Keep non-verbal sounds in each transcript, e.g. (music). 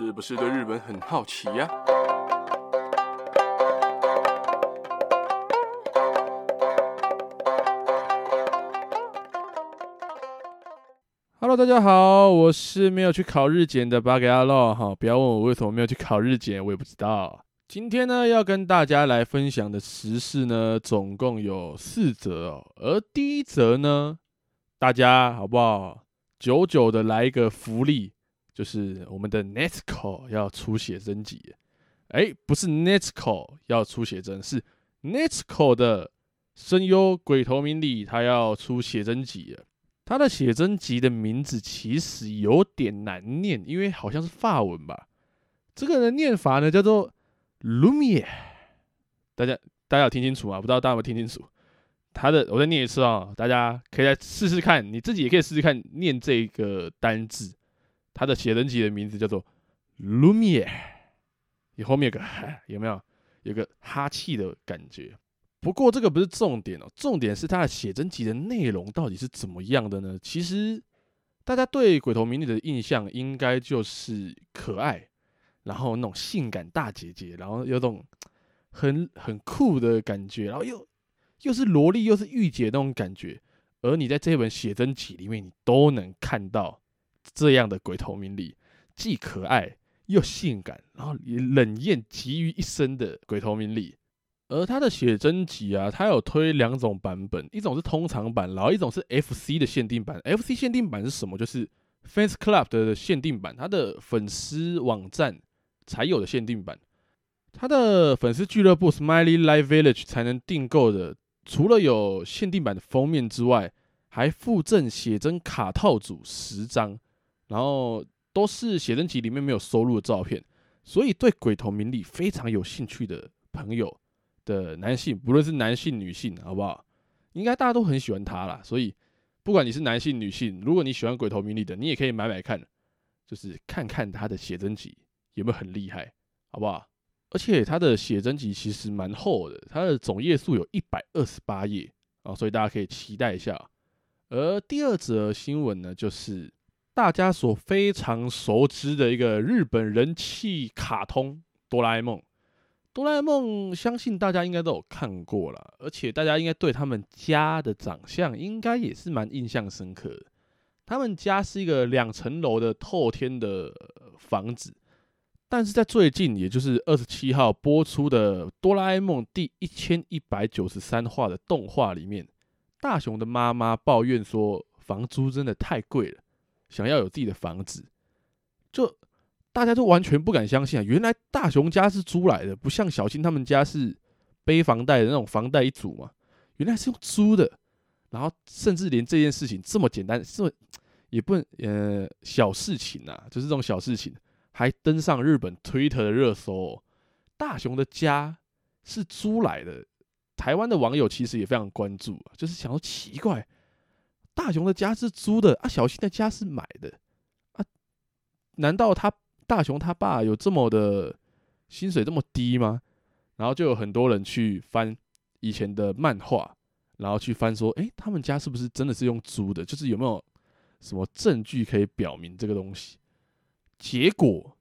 是不是对日本很好奇呀？Hello，大家好，我是没有去考日检的八格阿洛哈，不要问我为什么没有去考日检，我也不知道。今天呢，要跟大家来分享的时事呢，总共有四则哦。而第一则呢，大家好不好？久久的来一个福利。就是我们的 Netco 要出写真集，哎，不是 Netco 要出写真，是 Netco 的声优鬼头明里他要出写真集了。他的写真集的名字其实有点难念，因为好像是法文吧。这个的念法呢叫做 Lumie，大家大家有听清楚吗？不知道大家有没有听清楚？他的我再念一次啊，大家可以来试试看，你自己也可以试试看念这个单字。他的写真集的名字叫做 Lumiere，你后面有个 (laughs) 有没有？有个哈气的感觉。不过这个不是重点哦，重点是他的写真集的内容到底是怎么样的呢？其实大家对鬼头明里的印象应该就是可爱，然后那种性感大姐姐，然后有种很很酷的感觉，然后又又是萝莉又是御姐那种感觉。而你在这本写真集里面，你都能看到。这样的鬼头明里，既可爱又性感，然后也冷艳集于一身的鬼头明里。而他的写真集啊，他有推两种版本，一种是通常版，然后一种是 FC 的限定版。FC 限定版是什么？就是 Fans Club 的限定版，他的粉丝网站才有的限定版。他的粉丝俱乐部 Smiley Live Village 才能订购的，除了有限定版的封面之外，还附赠写真卡套组十张。然后都是写真集里面没有收录的照片，所以对鬼头明里非常有兴趣的朋友的男性，不论是男性女性，好不好？应该大家都很喜欢他啦。所以不管你是男性女性，如果你喜欢鬼头明里的，你也可以买买看，就是看看他的写真集有没有很厉害，好不好？而且他的写真集其实蛮厚的，他的总页数有一百二十八页啊，所以大家可以期待一下。而第二则新闻呢，就是。大家所非常熟知的一个日本人气卡通哆啦 A 梦，哆啦 A 梦相信大家应该都有看过了，而且大家应该对他们家的长相应该也是蛮印象深刻的。他们家是一个两层楼的透天的房子，但是在最近，也就是二十七号播出的哆啦 A 梦第一千一百九十三话的动画里面，大雄的妈妈抱怨说房租真的太贵了。想要有自己的房子，就大家都完全不敢相信啊！原来大雄家是租来的，不像小新他们家是背房贷的那种房贷一族嘛。原来是用租的，然后甚至连这件事情这么简单，这么也不能呃小事情啊，就是这种小事情还登上日本 Twitter 的热搜。大雄的家是租来的，台湾的网友其实也非常关注，就是想说奇怪。大雄的家是租的啊，小新的家是买的啊？难道他大雄他爸有这么的薪水这么低吗？然后就有很多人去翻以前的漫画，然后去翻说，诶，他们家是不是真的是用租的？就是有没有什么证据可以表明这个东西？结果，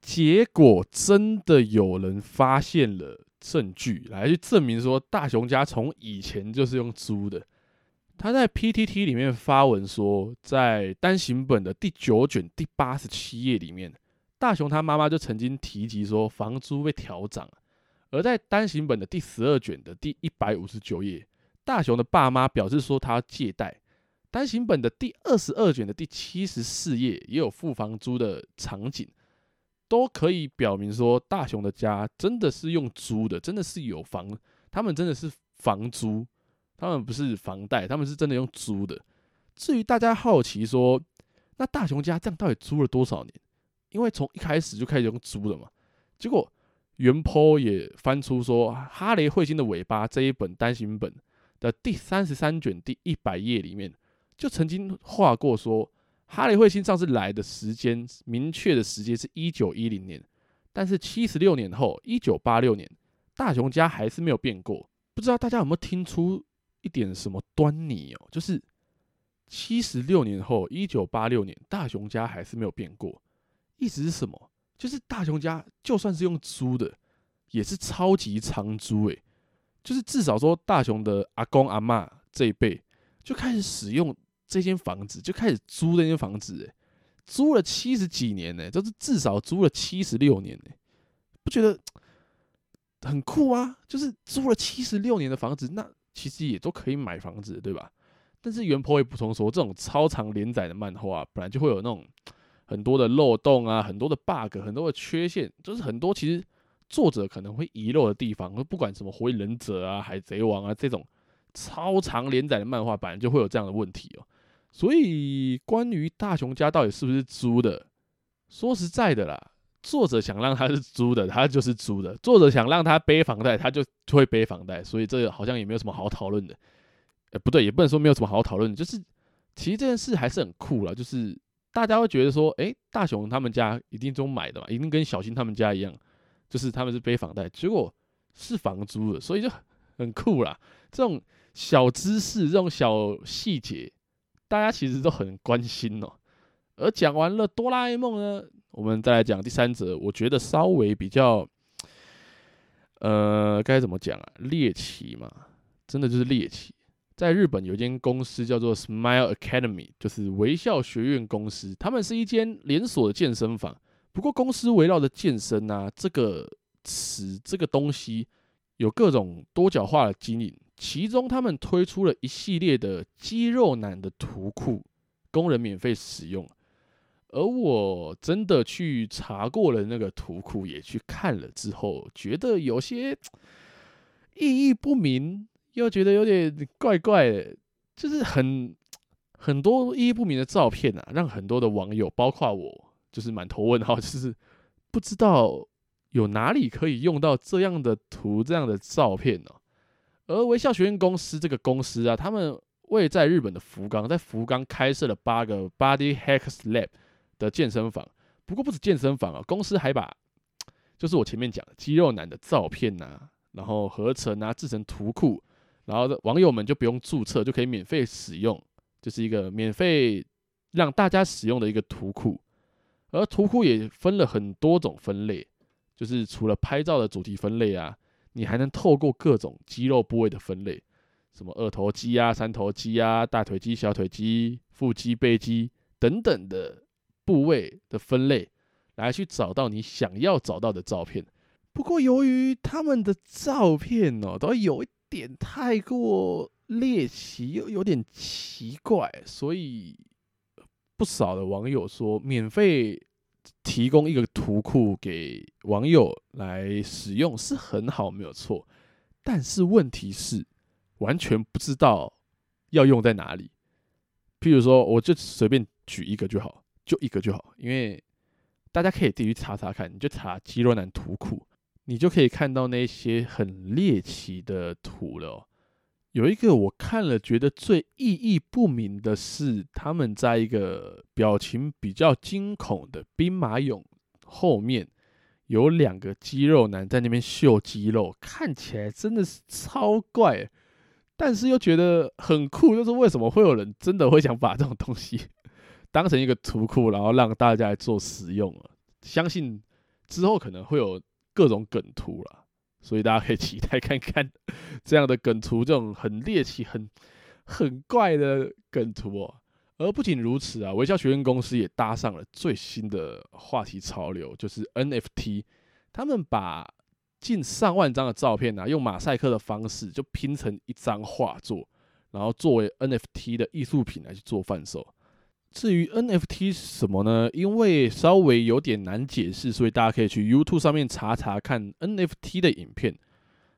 结果真的有人发现了证据，来去证明说大雄家从以前就是用租的。他在 PTT 里面发文说，在单行本的第九卷第八十七页里面，大雄他妈妈就曾经提及说房租被调涨，而在单行本的第十二卷的第一百五十九页，大雄的爸妈表示说他要借贷。单行本的第二十二卷的第七十四页也有付房租的场景，都可以表明说大雄的家真的是用租的，真的是有房，他们真的是房租。他们不是房贷，他们是真的用租的。至于大家好奇说，那大雄家这样到底租了多少年？因为从一开始就开始用租的嘛。结果原 PO 也翻出说，《哈雷彗星的尾巴》这一本单行本的第三十三卷第一百页里面，就曾经画过说，哈雷彗星上次来的时间，明确的时间是一九一零年，但是七十六年后，一九八六年，大雄家还是没有变过。不知道大家有没有听出？一点什么端倪哦？就是七十六年后，一九八六年，大雄家还是没有变过。意思是什么？就是大雄家就算是用租的，也是超级长租诶，就是至少说大雄的阿公阿嬷这一辈就开始使用这间房子，就开始租这间房子诶，租了七十几年呢，就是至少租了七十六年呢，不觉得很酷啊？就是租了七十六年的房子，那其实也都可以买房子，对吧？但是原 PO 也补充说，这种超长连载的漫画本来就会有那种很多的漏洞啊，很多的 bug，很多的缺陷，就是很多其实作者可能会遗漏的地方。不管什么火影忍者啊、海贼王啊这种超长连载的漫画，本来就会有这样的问题哦。所以关于大雄家到底是不是租的，说实在的啦，作者想让他是租的，他就是租的；作者想让他背房贷，他就会背房贷。所以这个好像也没有什么好讨论的。哎、不对，也不能说没有什么好讨论，就是其实这件事还是很酷啦，就是大家会觉得说，哎、大雄他们家一定都买的嘛，一定跟小新他们家一样，就是他们是背房贷，结果是房租的，所以就很酷啦。这种小知识，这种小细节，大家其实都很关心喔。而讲完了哆啦 A 梦呢，我们再来讲第三则，我觉得稍微比较，呃，该怎么讲啊？猎奇嘛，真的就是猎奇。在日本有一间公司叫做 Smile Academy，就是微笑学院公司。他们是一间连锁的健身房。不过公司围绕着健身啊这个词这个东西，有各种多角化的经营。其中他们推出了一系列的肌肉男的图库，供人免费使用。而我真的去查过了那个图库，也去看了之后，觉得有些意义不明。又觉得有点怪怪的，就是很很多意义不明的照片啊，让很多的网友，包括我，就是满头问号，(laughs) 就是不知道有哪里可以用到这样的图、这样的照片呢、而微笑学院公司这个公司啊，他们位在日本的福冈，在福冈开设了八个 Body Hacks Lab 的健身房。不过不止健身房啊，公司还把就是我前面讲的肌肉男的照片啊，然后合成啊，制成图库。然后网友们就不用注册，就可以免费使用，就是一个免费让大家使用的一个图库。而图库也分了很多种分类，就是除了拍照的主题分类啊，你还能透过各种肌肉部位的分类，什么二头肌啊、三头肌啊、大腿肌、小腿肌、腹肌、背肌等等的部位的分类，来去找到你想要找到的照片。不过由于他们的照片哦，都有一点太过猎奇又有点奇怪，所以不少的网友说，免费提供一个图库给网友来使用是很好，没有错。但是问题是，完全不知道要用在哪里。譬如说，我就随便举一个就好，就一个就好，因为大家可以自己去查查看，你就查肌肉男图库。你就可以看到那些很猎奇的图了哦。有一个我看了觉得最意义不明的是，他们在一个表情比较惊恐的兵马俑后面，有两个肌肉男在那边秀肌肉，看起来真的是超怪，但是又觉得很酷。就是为什么会有人真的会想把这种东西当成一个图库，然后让大家来做使用啊？相信之后可能会有。各种梗图了，所以大家可以期待看看这样的梗图，这种很猎奇、很很怪的梗图哦。而不仅如此啊，微笑学院公司也搭上了最新的话题潮流，就是 NFT。他们把近上万张的照片啊，用马赛克的方式就拼成一张画作，然后作为 NFT 的艺术品来去做贩售。至于 NFT 是什么呢？因为稍微有点难解释，所以大家可以去 YouTube 上面查查看 NFT 的影片，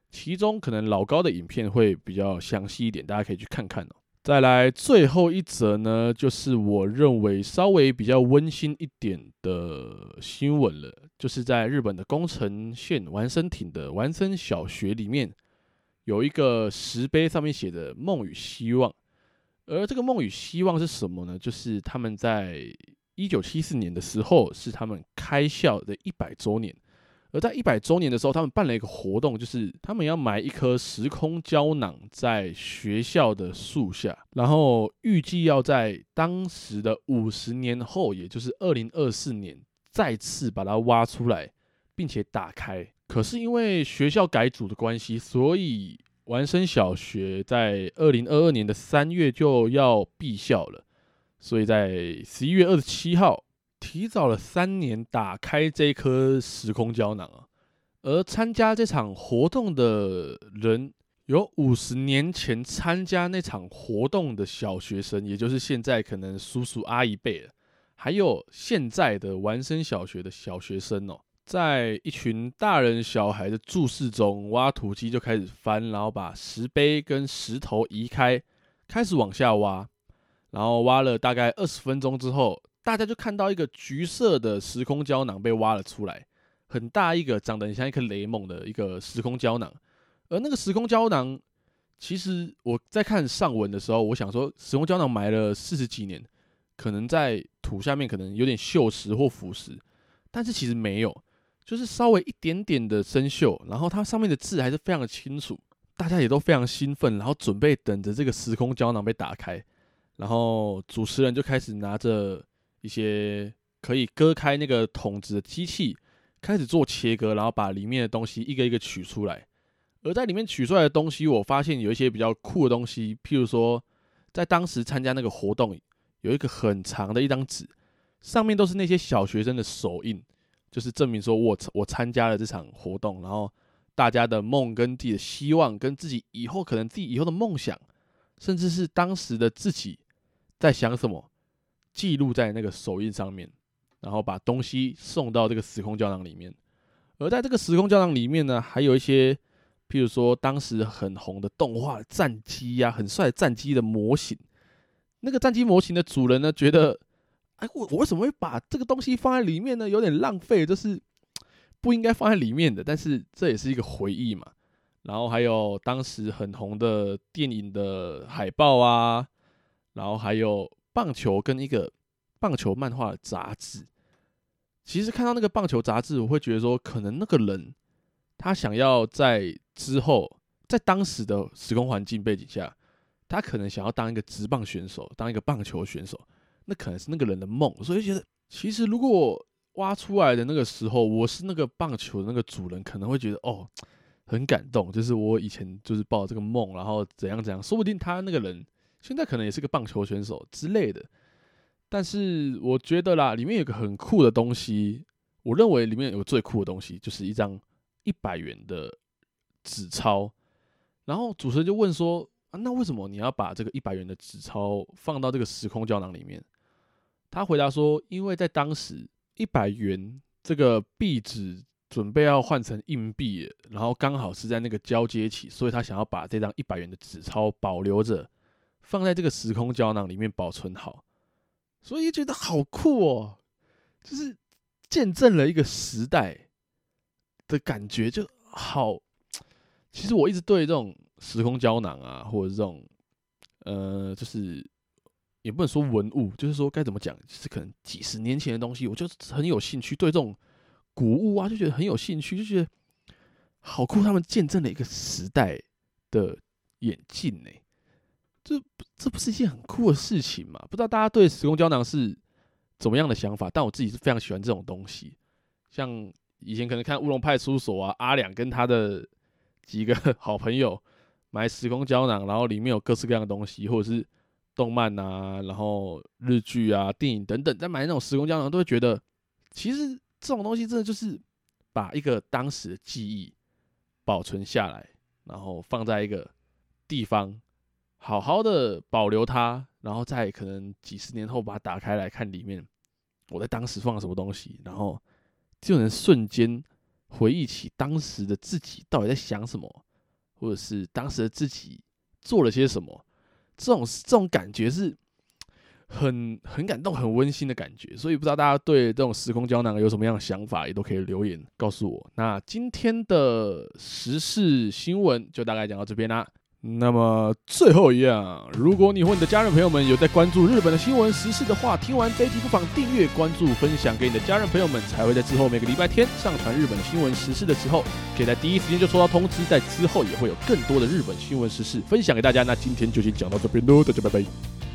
其中可能老高的影片会比较详细一点，大家可以去看看哦。再来最后一则呢，就是我认为稍微比较温馨一点的新闻了，就是在日本的宫城县丸生町的丸生小学里面，有一个石碑，上面写着“梦与希望”。而这个梦与希望是什么呢？就是他们在一九七四年的时候，是他们开校的一百周年。而在一百周年的时候，他们办了一个活动，就是他们要埋一颗时空胶囊在学校的树下，然后预计要在当时的五十年后，也就是二零二四年再次把它挖出来，并且打开。可是因为学校改组的关系，所以完生小学在二零二二年的三月就要闭校了。所以在十一月二十七号，提早了三年打开这颗时空胶囊啊。而参加这场活动的人，有五十年前参加那场活动的小学生，也就是现在可能叔叔阿姨辈了，还有现在的完生小学的小学生哦，在一群大人小孩的注视中，挖土机就开始翻，然后把石碑跟石头移开，开始往下挖，然后挖了大概二十分钟之后，大家就看到一个橘色的时空胶囊被挖了出来。很大一个，长得很像一颗雷蒙的一个时空胶囊，而那个时空胶囊，其实我在看上文的时候，我想说，时空胶囊埋了四十几年，可能在土下面可能有点锈蚀或腐蚀，但是其实没有，就是稍微一点点的生锈，然后它上面的字还是非常的清楚，大家也都非常兴奋，然后准备等着这个时空胶囊被打开，然后主持人就开始拿着一些可以割开那个桶子的机器。开始做切割，然后把里面的东西一个一个取出来。而在里面取出来的东西，我发现有一些比较酷的东西，譬如说，在当时参加那个活动，有一个很长的一张纸，上面都是那些小学生的手印，就是证明说我我参加了这场活动，然后大家的梦跟自己的希望，跟自己以后可能自己以后的梦想，甚至是当时的自己在想什么，记录在那个手印上面。然后把东西送到这个时空胶囊里面，而在这个时空胶囊里面呢，还有一些，譬如说当时很红的动画战机呀，很帅的战机的模型。那个战机模型的主人呢，觉得，哎，我我为什么会把这个东西放在里面呢？有点浪费，就是不应该放在里面的。但是这也是一个回忆嘛。然后还有当时很红的电影的海报啊，然后还有棒球跟一个。棒球漫画的杂志，其实看到那个棒球杂志，我会觉得说，可能那个人他想要在之后，在当时的时空环境背景下，他可能想要当一个职棒选手，当一个棒球选手，那可能是那个人的梦。所以觉得，其实如果挖出来的那个时候，我是那个棒球的那个主人，可能会觉得哦，很感动，就是我以前就是抱这个梦，然后怎样怎样，说不定他那个人现在可能也是个棒球选手之类的。但是我觉得啦，里面有个很酷的东西。我认为里面有最酷的东西，就是一张一百元的纸钞。然后主持人就问说：“啊，那为什么你要把这个一百元的纸钞放到这个时空胶囊里面？”他回答说：“因为在当时，一百元这个币值准备要换成硬币，然后刚好是在那个交接期，所以他想要把这张一百元的纸钞保留着，放在这个时空胶囊里面保存好。”所以觉得好酷哦，就是见证了一个时代的感觉，就好。其实我一直对这种时空胶囊啊，或者这种呃，就是也不能说文物，就是说该怎么讲，是可能几十年前的东西，我就很有兴趣。对这种古物啊，就觉得很有兴趣，就觉得好酷。他们见证了一个时代的演进呢。这这不是一件很酷的事情吗？不知道大家对时空胶囊是怎么样的想法？但我自己是非常喜欢这种东西。像以前可能看《乌龙派出所》啊，阿良跟他的几个 (laughs) 好朋友买时空胶囊，然后里面有各式各样的东西，或者是动漫啊，然后日剧啊、电影等等，在买那种时空胶囊，都会觉得其实这种东西真的就是把一个当时的记忆保存下来，然后放在一个地方。好好的保留它，然后在可能几十年后把它打开来看里面，我在当时放了什么东西，然后就能瞬间回忆起当时的自己到底在想什么，或者是当时的自己做了些什么，这种这种感觉是很很感动、很温馨的感觉。所以不知道大家对这种时空胶囊有什么样的想法，也都可以留言告诉我。那今天的时事新闻就大概讲到这边啦。那么最后一样，如果你和你的家人朋友们有在关注日本的新闻时事的话，听完这一集不妨订阅、关注、分享给你的家人朋友们，才会在之后每个礼拜天上传日本的新闻时事的时候，可以在第一时间就收到通知。在之后也会有更多的日本新闻时事分享给大家。那今天就先讲到这边喽，大家拜拜。